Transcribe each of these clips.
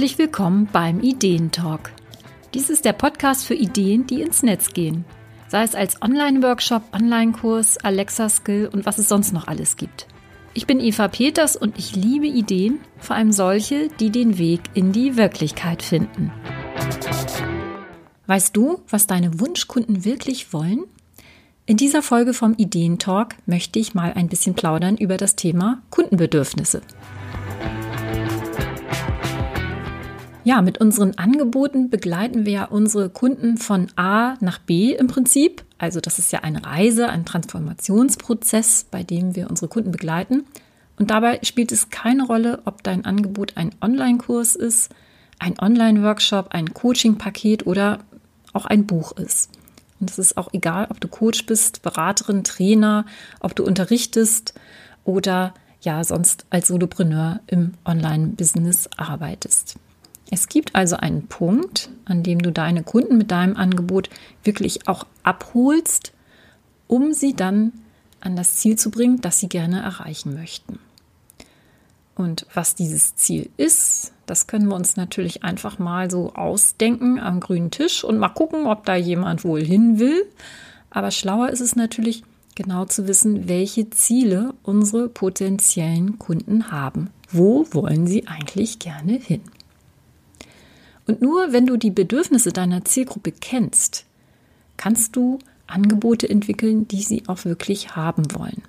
Herzlich willkommen beim Ideentalk. Dies ist der Podcast für Ideen, die ins Netz gehen. Sei es als Online-Workshop, Online-Kurs, Alexa-Skill und was es sonst noch alles gibt. Ich bin Eva Peters und ich liebe Ideen, vor allem solche, die den Weg in die Wirklichkeit finden. Weißt du, was deine Wunschkunden wirklich wollen? In dieser Folge vom Ideentalk möchte ich mal ein bisschen plaudern über das Thema Kundenbedürfnisse. Ja, mit unseren Angeboten begleiten wir unsere Kunden von A nach B im Prinzip. Also das ist ja eine Reise, ein Transformationsprozess, bei dem wir unsere Kunden begleiten. Und dabei spielt es keine Rolle, ob dein Angebot ein Online-Kurs ist, ein Online-Workshop, ein Coaching-Paket oder auch ein Buch ist. Und es ist auch egal, ob du Coach bist, Beraterin, Trainer, ob du unterrichtest oder ja sonst als Solopreneur im Online-Business arbeitest. Es gibt also einen Punkt, an dem du deine Kunden mit deinem Angebot wirklich auch abholst, um sie dann an das Ziel zu bringen, das sie gerne erreichen möchten. Und was dieses Ziel ist, das können wir uns natürlich einfach mal so ausdenken am grünen Tisch und mal gucken, ob da jemand wohl hin will. Aber schlauer ist es natürlich, genau zu wissen, welche Ziele unsere potenziellen Kunden haben. Wo wollen sie eigentlich gerne hin? Und nur wenn du die Bedürfnisse deiner Zielgruppe kennst, kannst du Angebote entwickeln, die sie auch wirklich haben wollen.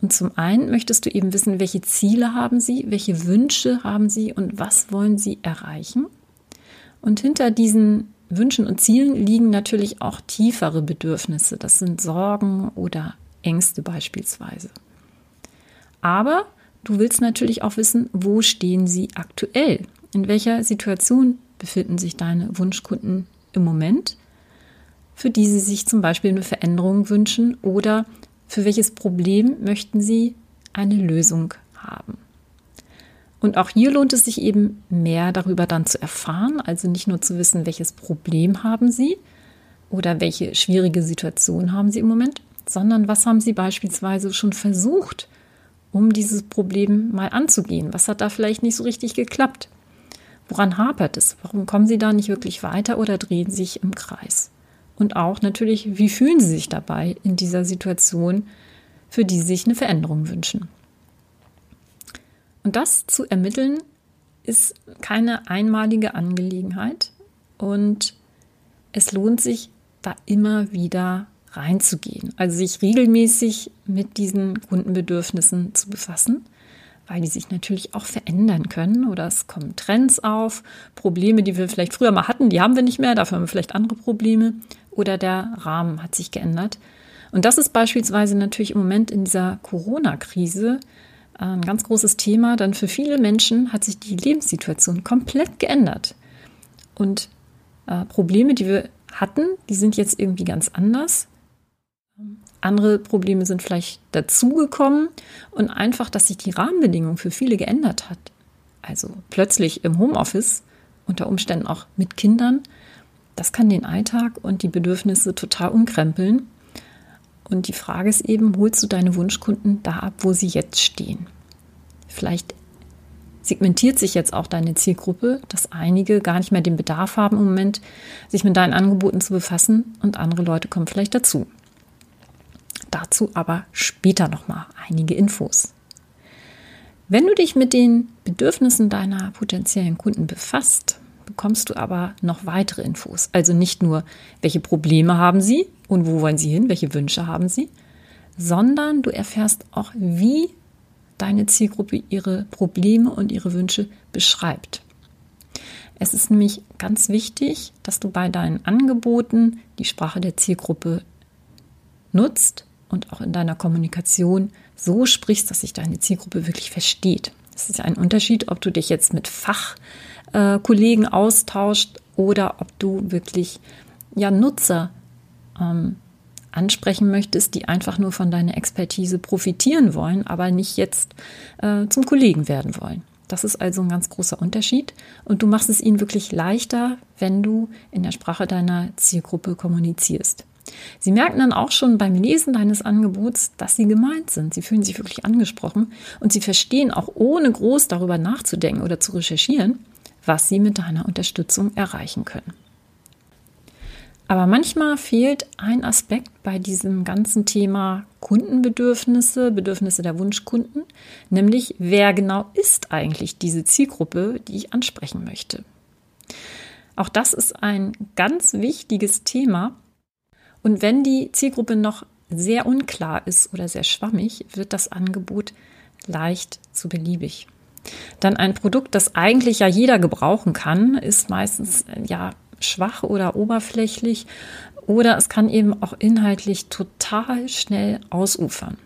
Und zum einen möchtest du eben wissen, welche Ziele haben sie, welche Wünsche haben sie und was wollen sie erreichen. Und hinter diesen Wünschen und Zielen liegen natürlich auch tiefere Bedürfnisse. Das sind Sorgen oder Ängste beispielsweise. Aber du willst natürlich auch wissen, wo stehen sie aktuell? In welcher Situation befinden sich deine Wunschkunden im Moment, für die sie sich zum Beispiel eine Veränderung wünschen oder für welches Problem möchten sie eine Lösung haben? Und auch hier lohnt es sich eben mehr darüber dann zu erfahren, also nicht nur zu wissen, welches Problem haben sie oder welche schwierige Situation haben sie im Moment, sondern was haben sie beispielsweise schon versucht, um dieses Problem mal anzugehen? Was hat da vielleicht nicht so richtig geklappt? Woran hapert es? Warum kommen Sie da nicht wirklich weiter oder drehen sich im Kreis? Und auch natürlich, wie fühlen Sie sich dabei in dieser Situation, für die Sie sich eine Veränderung wünschen? Und das zu ermitteln, ist keine einmalige Angelegenheit und es lohnt sich, da immer wieder reinzugehen. Also sich regelmäßig mit diesen Kundenbedürfnissen zu befassen weil die sich natürlich auch verändern können oder es kommen Trends auf, Probleme, die wir vielleicht früher mal hatten, die haben wir nicht mehr, dafür haben wir vielleicht andere Probleme oder der Rahmen hat sich geändert. Und das ist beispielsweise natürlich im Moment in dieser Corona-Krise ein ganz großes Thema, denn für viele Menschen hat sich die Lebenssituation komplett geändert. Und äh, Probleme, die wir hatten, die sind jetzt irgendwie ganz anders. Andere Probleme sind vielleicht dazugekommen und einfach, dass sich die Rahmenbedingung für viele geändert hat. Also plötzlich im Homeoffice, unter Umständen auch mit Kindern, das kann den Alltag und die Bedürfnisse total umkrempeln. Und die Frage ist eben, holst du deine Wunschkunden da ab, wo sie jetzt stehen? Vielleicht segmentiert sich jetzt auch deine Zielgruppe, dass einige gar nicht mehr den Bedarf haben im Moment, sich mit deinen Angeboten zu befassen und andere Leute kommen vielleicht dazu. Dazu aber später nochmal einige Infos. Wenn du dich mit den Bedürfnissen deiner potenziellen Kunden befasst, bekommst du aber noch weitere Infos. Also nicht nur, welche Probleme haben sie und wo wollen sie hin, welche Wünsche haben sie, sondern du erfährst auch, wie deine Zielgruppe ihre Probleme und ihre Wünsche beschreibt. Es ist nämlich ganz wichtig, dass du bei deinen Angeboten die Sprache der Zielgruppe nutzt und auch in deiner Kommunikation so sprichst, dass sich deine Zielgruppe wirklich versteht. Es ist ein Unterschied, ob du dich jetzt mit Fachkollegen äh, austauscht oder ob du wirklich ja, Nutzer ähm, ansprechen möchtest, die einfach nur von deiner Expertise profitieren wollen, aber nicht jetzt äh, zum Kollegen werden wollen. Das ist also ein ganz großer Unterschied und du machst es ihnen wirklich leichter, wenn du in der Sprache deiner Zielgruppe kommunizierst. Sie merken dann auch schon beim Lesen deines Angebots, dass sie gemeint sind. Sie fühlen sich wirklich angesprochen und sie verstehen auch ohne groß darüber nachzudenken oder zu recherchieren, was sie mit deiner Unterstützung erreichen können. Aber manchmal fehlt ein Aspekt bei diesem ganzen Thema Kundenbedürfnisse, Bedürfnisse der Wunschkunden, nämlich wer genau ist eigentlich diese Zielgruppe, die ich ansprechen möchte. Auch das ist ein ganz wichtiges Thema. Und wenn die Zielgruppe noch sehr unklar ist oder sehr schwammig, wird das Angebot leicht zu beliebig. Dann ein Produkt, das eigentlich ja jeder gebrauchen kann, ist meistens ja schwach oder oberflächlich oder es kann eben auch inhaltlich total schnell ausufern.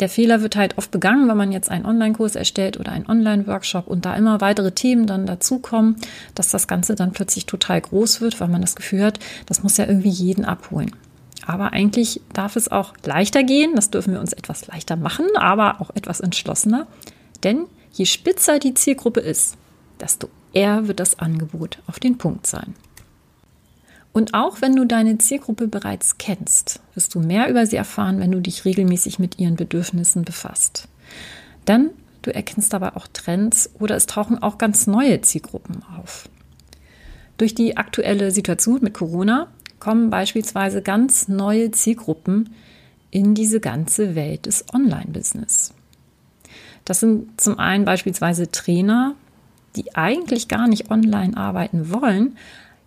Der Fehler wird halt oft begangen, wenn man jetzt einen Online-Kurs erstellt oder einen Online-Workshop und da immer weitere Themen dann dazukommen, dass das Ganze dann plötzlich total groß wird, weil man das Gefühl hat, das muss ja irgendwie jeden abholen. Aber eigentlich darf es auch leichter gehen, das dürfen wir uns etwas leichter machen, aber auch etwas entschlossener. Denn je spitzer die Zielgruppe ist, desto eher wird das Angebot auf den Punkt sein. Und auch wenn du deine Zielgruppe bereits kennst, wirst du mehr über sie erfahren, wenn du dich regelmäßig mit ihren Bedürfnissen befasst. Dann du erkennst aber auch Trends oder es tauchen auch ganz neue Zielgruppen auf. Durch die aktuelle Situation mit Corona kommen beispielsweise ganz neue Zielgruppen in diese ganze Welt des Online-Business. Das sind zum einen beispielsweise Trainer, die eigentlich gar nicht online arbeiten wollen,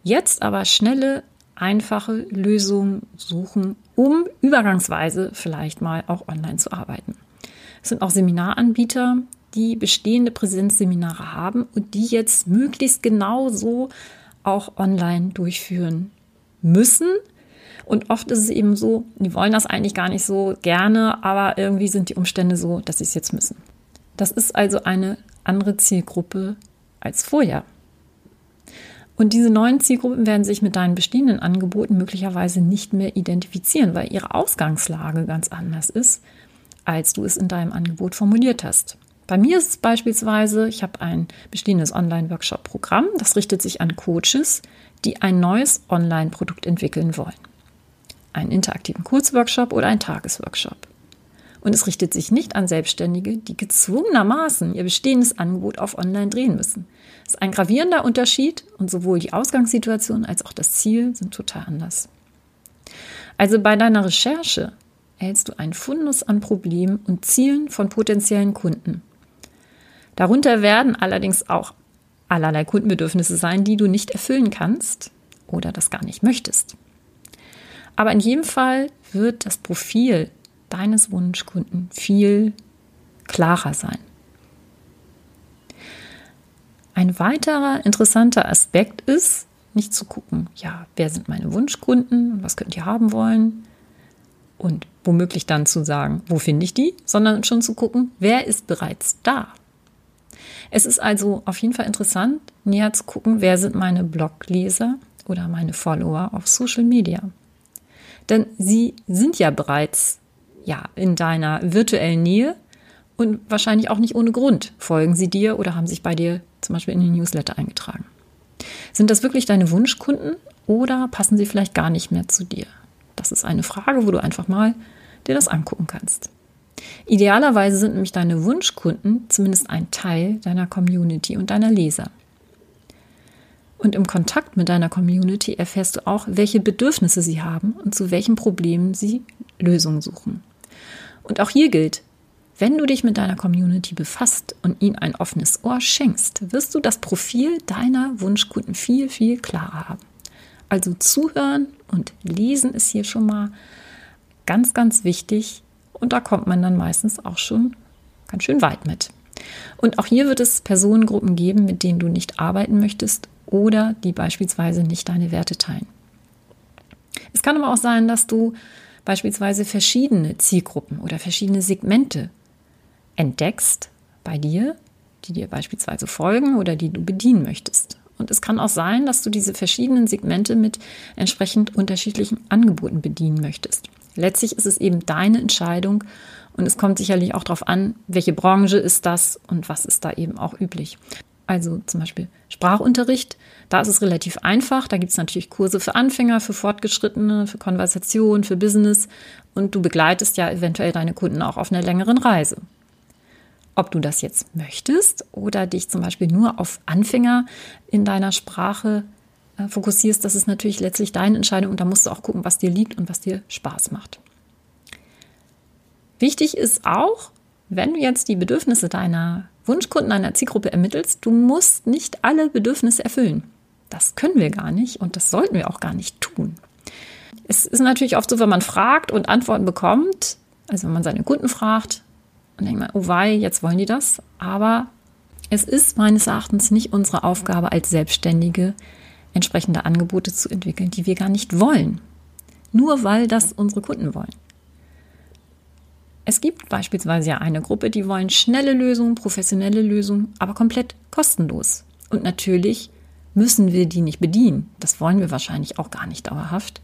Jetzt aber schnelle, einfache Lösungen suchen, um übergangsweise vielleicht mal auch online zu arbeiten. Es sind auch Seminaranbieter, die bestehende Präsenzseminare haben und die jetzt möglichst genau so auch online durchführen müssen. Und oft ist es eben so, die wollen das eigentlich gar nicht so gerne, aber irgendwie sind die Umstände so, dass sie es jetzt müssen. Das ist also eine andere Zielgruppe als vorher. Und diese neuen Zielgruppen werden sich mit deinen bestehenden Angeboten möglicherweise nicht mehr identifizieren, weil ihre Ausgangslage ganz anders ist, als du es in deinem Angebot formuliert hast. Bei mir ist es beispielsweise, ich habe ein bestehendes Online-Workshop-Programm, das richtet sich an Coaches, die ein neues Online-Produkt entwickeln wollen. Einen interaktiven Kurzworkshop oder einen Tagesworkshop. Und es richtet sich nicht an Selbstständige, die gezwungenermaßen ihr bestehendes Angebot auf Online drehen müssen. Das ist ein gravierender Unterschied und sowohl die Ausgangssituation als auch das Ziel sind total anders. Also bei deiner Recherche erhältst du einen Fundus an Problemen und Zielen von potenziellen Kunden. Darunter werden allerdings auch allerlei Kundenbedürfnisse sein, die du nicht erfüllen kannst oder das gar nicht möchtest. Aber in jedem Fall wird das Profil deines Wunschkunden viel klarer sein. Ein weiterer interessanter Aspekt ist, nicht zu gucken, ja, wer sind meine Wunschkunden, was könnt ihr haben wollen und womöglich dann zu sagen, wo finde ich die, sondern schon zu gucken, wer ist bereits da. Es ist also auf jeden Fall interessant, näher zu gucken, wer sind meine Blogleser oder meine Follower auf Social Media. Denn sie sind ja bereits ja, in deiner virtuellen Nähe und wahrscheinlich auch nicht ohne Grund folgen sie dir oder haben sich bei dir zum Beispiel in den Newsletter eingetragen. Sind das wirklich deine Wunschkunden oder passen sie vielleicht gar nicht mehr zu dir? Das ist eine Frage, wo du einfach mal dir das angucken kannst. Idealerweise sind nämlich deine Wunschkunden zumindest ein Teil deiner Community und deiner Leser. Und im Kontakt mit deiner Community erfährst du auch, welche Bedürfnisse sie haben und zu welchen Problemen sie Lösungen suchen. Und auch hier gilt, wenn du dich mit deiner Community befasst und ihnen ein offenes Ohr schenkst, wirst du das Profil deiner Wunschkunden viel, viel klarer haben. Also zuhören und lesen ist hier schon mal ganz, ganz wichtig. Und da kommt man dann meistens auch schon ganz schön weit mit. Und auch hier wird es Personengruppen geben, mit denen du nicht arbeiten möchtest oder die beispielsweise nicht deine Werte teilen. Es kann aber auch sein, dass du beispielsweise verschiedene Zielgruppen oder verschiedene Segmente entdeckst bei dir, die dir beispielsweise folgen oder die du bedienen möchtest. Und es kann auch sein, dass du diese verschiedenen Segmente mit entsprechend unterschiedlichen Angeboten bedienen möchtest. Letztlich ist es eben deine Entscheidung und es kommt sicherlich auch darauf an, welche Branche ist das und was ist da eben auch üblich. also zum Beispiel Sprachunterricht. Da ist es relativ einfach. Da gibt es natürlich Kurse für Anfänger, für Fortgeschrittene, für Konversation, für Business. Und du begleitest ja eventuell deine Kunden auch auf einer längeren Reise. Ob du das jetzt möchtest oder dich zum Beispiel nur auf Anfänger in deiner Sprache fokussierst, das ist natürlich letztlich deine Entscheidung und da musst du auch gucken, was dir liegt und was dir Spaß macht. Wichtig ist auch, wenn du jetzt die Bedürfnisse deiner Wunschkunden, deiner Zielgruppe ermittelst, du musst nicht alle Bedürfnisse erfüllen. Das können wir gar nicht und das sollten wir auch gar nicht tun. Es ist natürlich oft so, wenn man fragt und Antworten bekommt, also wenn man seine Kunden fragt, und denkt man, oh wei, jetzt wollen die das. Aber es ist meines Erachtens nicht unsere Aufgabe als Selbstständige, entsprechende Angebote zu entwickeln, die wir gar nicht wollen. Nur weil das unsere Kunden wollen. Es gibt beispielsweise ja eine Gruppe, die wollen schnelle Lösungen, professionelle Lösungen, aber komplett kostenlos. Und natürlich müssen wir die nicht bedienen. Das wollen wir wahrscheinlich auch gar nicht dauerhaft.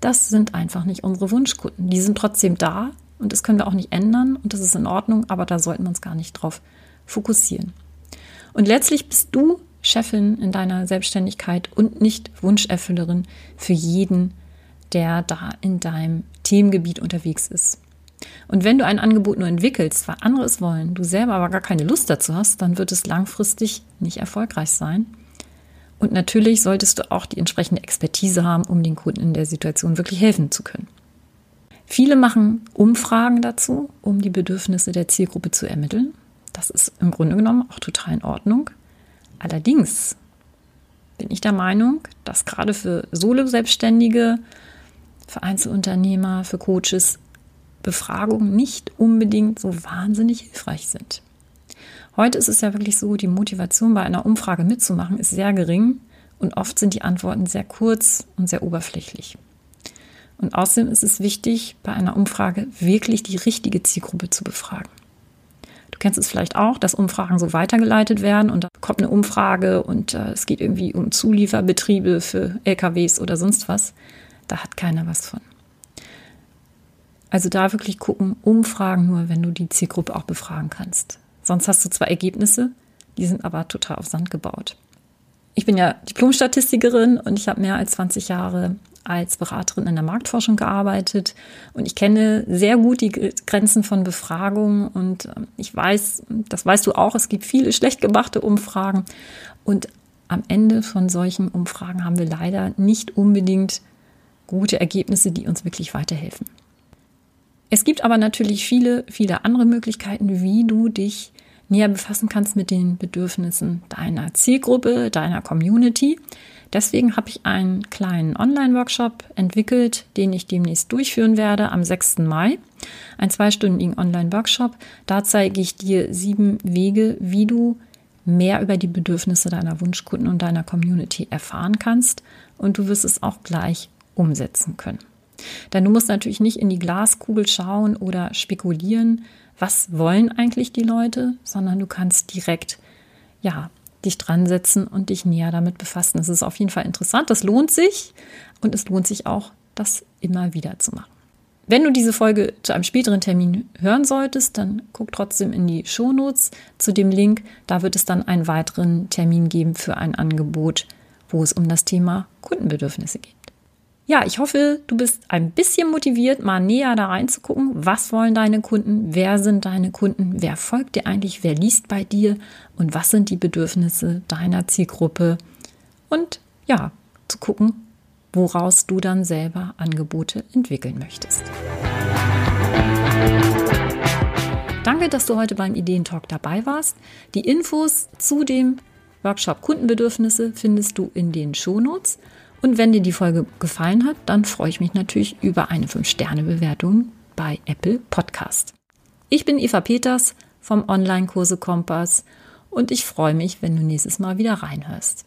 Das sind einfach nicht unsere Wunschkunden. Die sind trotzdem da und das können wir auch nicht ändern und das ist in Ordnung, aber da sollten wir uns gar nicht drauf fokussieren. Und letztlich bist du Chefin in deiner Selbstständigkeit und nicht Wunscherfüllerin für jeden, der da in deinem Themengebiet unterwegs ist. Und wenn du ein Angebot nur entwickelst, weil andere es wollen, du selber aber gar keine Lust dazu hast, dann wird es langfristig nicht erfolgreich sein. Und natürlich solltest du auch die entsprechende Expertise haben, um den Kunden in der Situation wirklich helfen zu können. Viele machen Umfragen dazu, um die Bedürfnisse der Zielgruppe zu ermitteln. Das ist im Grunde genommen auch total in Ordnung. Allerdings bin ich der Meinung, dass gerade für Solo-Selbstständige, für Einzelunternehmer, für Coaches Befragungen nicht unbedingt so wahnsinnig hilfreich sind. Heute ist es ja wirklich so, die Motivation bei einer Umfrage mitzumachen ist sehr gering und oft sind die Antworten sehr kurz und sehr oberflächlich. Und außerdem ist es wichtig, bei einer Umfrage wirklich die richtige Zielgruppe zu befragen. Du kennst es vielleicht auch, dass Umfragen so weitergeleitet werden und da kommt eine Umfrage und äh, es geht irgendwie um Zulieferbetriebe für LKWs oder sonst was. Da hat keiner was von. Also da wirklich gucken, Umfragen nur, wenn du die Zielgruppe auch befragen kannst. Sonst hast du zwar Ergebnisse, die sind aber total auf Sand gebaut. Ich bin ja Diplomstatistikerin und ich habe mehr als 20 Jahre als Beraterin in der Marktforschung gearbeitet. Und ich kenne sehr gut die Grenzen von Befragungen und ähm, ich weiß, das weißt du auch, es gibt viele schlecht gemachte Umfragen. Und am Ende von solchen Umfragen haben wir leider nicht unbedingt gute Ergebnisse, die uns wirklich weiterhelfen. Es gibt aber natürlich viele, viele andere Möglichkeiten, wie du dich näher befassen kannst mit den Bedürfnissen deiner Zielgruppe, deiner Community. Deswegen habe ich einen kleinen Online-Workshop entwickelt, den ich demnächst durchführen werde am 6. Mai. Ein zweistündigen Online-Workshop. Da zeige ich dir sieben Wege, wie du mehr über die Bedürfnisse deiner Wunschkunden und deiner Community erfahren kannst. Und du wirst es auch gleich umsetzen können. Denn du musst natürlich nicht in die Glaskugel schauen oder spekulieren, was wollen eigentlich die Leute, sondern du kannst direkt, ja, dich dran setzen und dich näher damit befassen. Das ist auf jeden Fall interessant, das lohnt sich und es lohnt sich auch, das immer wieder zu machen. Wenn du diese Folge zu einem späteren Termin hören solltest, dann guck trotzdem in die Shownotes zu dem Link. Da wird es dann einen weiteren Termin geben für ein Angebot, wo es um das Thema Kundenbedürfnisse geht. Ja, ich hoffe, du bist ein bisschen motiviert, mal näher da reinzugucken. Was wollen deine Kunden? Wer sind deine Kunden? Wer folgt dir eigentlich? Wer liest bei dir? Und was sind die Bedürfnisse deiner Zielgruppe? Und ja, zu gucken, woraus du dann selber Angebote entwickeln möchtest. Danke, dass du heute beim Ideentalk dabei warst. Die Infos zu dem Workshop Kundenbedürfnisse findest du in den Shownotes. Und wenn dir die Folge gefallen hat, dann freue ich mich natürlich über eine 5-Sterne-Bewertung bei Apple Podcast. Ich bin Eva Peters vom Online-Kurse Kompass und ich freue mich, wenn du nächstes Mal wieder reinhörst.